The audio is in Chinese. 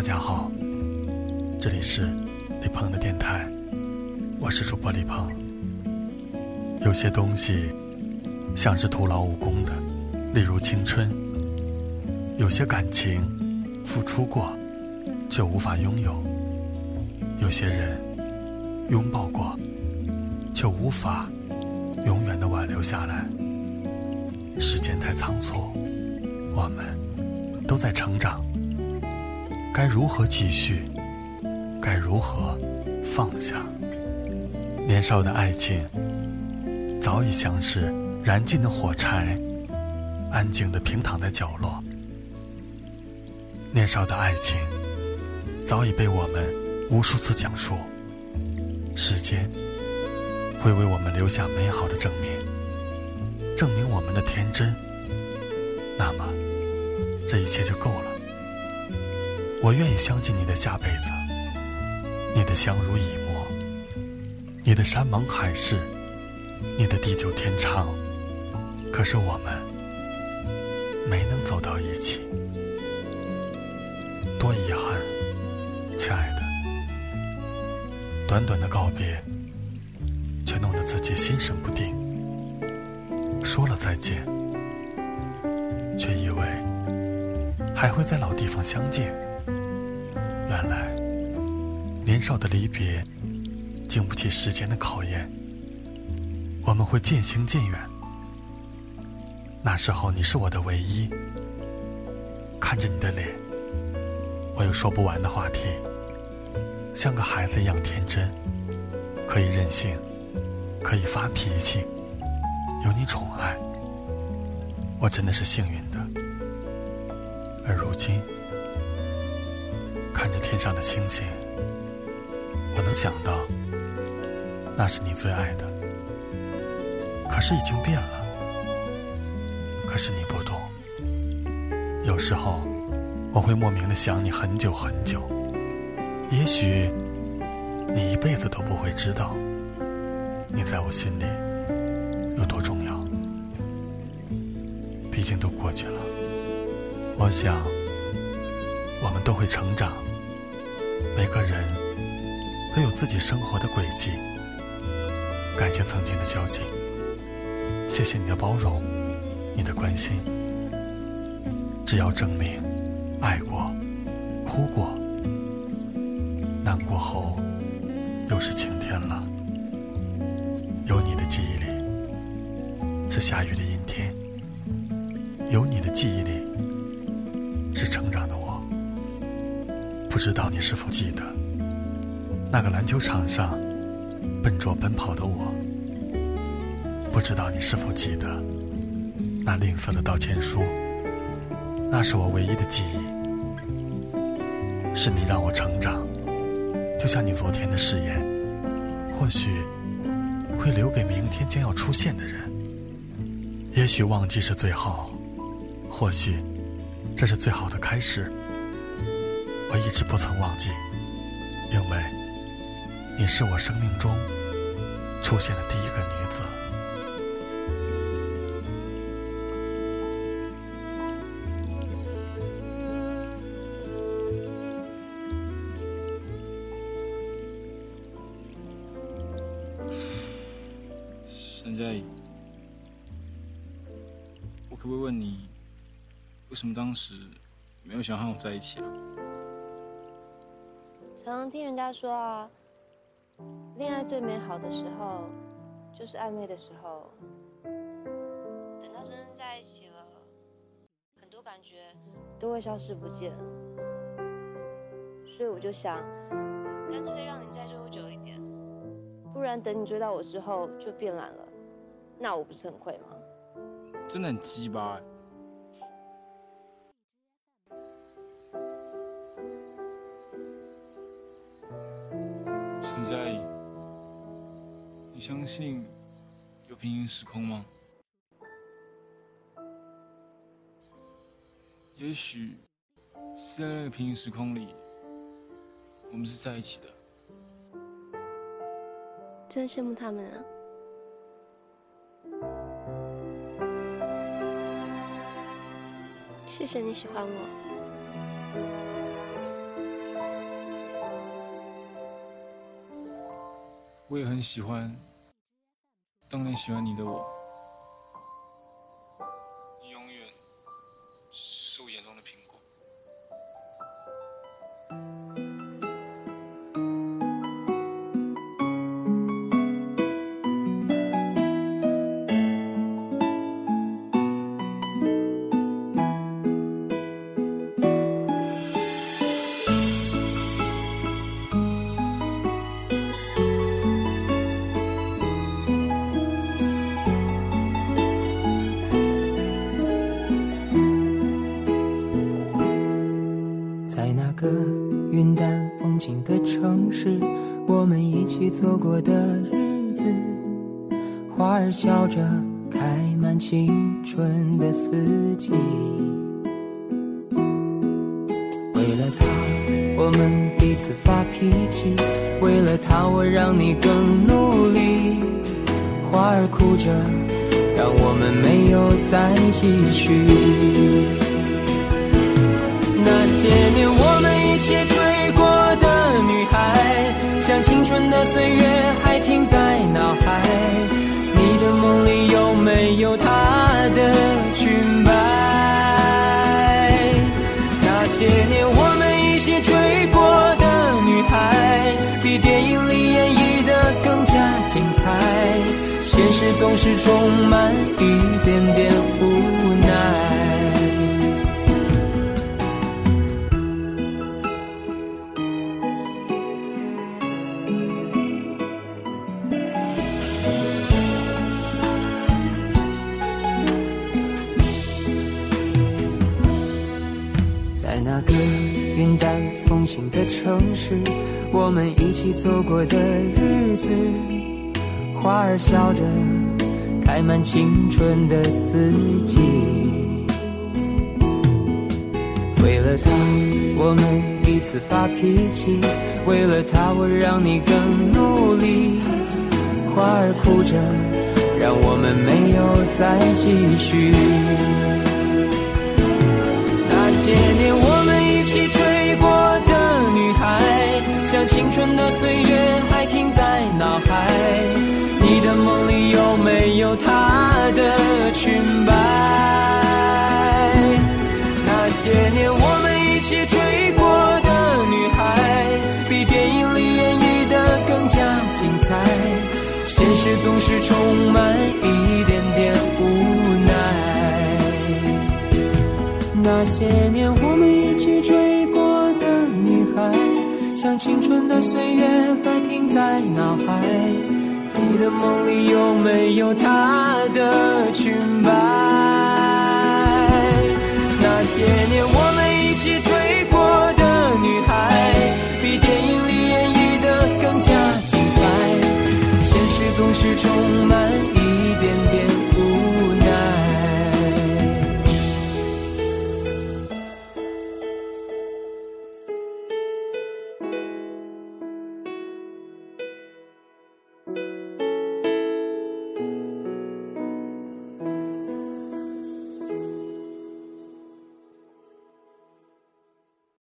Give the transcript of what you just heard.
大家好，这里是李鹏的电台，我是主播李鹏。有些东西像是徒劳无功的，例如青春；有些感情付出过却无法拥有；有些人拥抱过却无法永远的挽留下来。时间太仓促，我们都在成长。该如何继续？该如何放下？年少的爱情早已像是燃尽的火柴，安静的平躺在角落。年少的爱情早已被我们无数次讲述，时间会为我们留下美好的证明，证明我们的天真。那么，这一切就够了。我愿意相信你的下辈子，你的相濡以沫，你的山盟海誓，你的地久天长。可是我们没能走到一起，多遗憾，亲爱的。短短的告别，却弄得自己心神不定。说了再见，却以为还会在老地方相见。原来，年少的离别，经不起时间的考验。我们会渐行渐远。那时候，你是我的唯一。看着你的脸，我有说不完的话题。像个孩子一样天真，可以任性，可以发脾气，有你宠爱，我真的是幸运的。而如今。看着天上的星星，我能想到，那是你最爱的。可是已经变了。可是你不懂。有时候，我会莫名的想你很久很久。也许，你一辈子都不会知道，你在我心里有多重要。毕竟都过去了。我想，我们都会成长。每个人都有自己生活的轨迹。感谢曾经的交集，谢谢你的包容，你的关心。只要证明爱过、哭过、难过后，又是晴天了。有你的记忆里是下雨的阴天，有你的记忆里是成长的。不知道你是否记得，那个篮球场上笨拙奔跑的我。不知道你是否记得，那吝啬的道歉书。那是我唯一的记忆。是你让我成长，就像你昨天的誓言，或许会留给明天将要出现的人。也许忘记是最好，或许这是最好的开始。我一直不曾忘记，因为你是我生命中出现的第一个女子。沈佳宜，我可不可以问你，为什么当时没有想和我在一起啊？常常听人家说啊，恋爱最美好的时候就是暧昧的时候，等到真正在一起了，很多感觉都会消失不见。所以我就想，干脆让你再追我久一点，不然等你追到我之后就变懒了，那我不是很亏吗？真的很鸡巴。佳怡，你相信有平行时空吗？也许是在那个平行时空里，我们是在一起的。真羡慕他们啊！谢谢你喜欢我。我也很喜欢当年喜欢你的我。走过的日子，花儿笑着开满青春的四季。为了他，我们彼此发脾气；为了他，我让你更努力。花儿哭着，让我们没有再继续。那些年我们一起青春的岁月还停在脑海。你的梦里有没有她的裙摆？那些年我们一起追过的女孩，比电影里演绎的更加精彩。现实总是充满一点点无奈城市，我们一起走过的日子，花儿笑着开满青春的四季。为了他，我们彼此发脾气；为了他，我让你更努力。花儿哭着，让我们没有再继续。那些年我青春的岁月还停在脑海。你的梦里有没有她的裙摆？那些年我们一起追过的女孩，比电影里演绎的更加精彩。现实总是充满一点点无奈。那些年我们一起追，像青春的岁月还停在脑海。你的梦里有没有她的裙摆？那些年我们一起追过的女孩，比电影里演绎的更加精彩。现实总是充满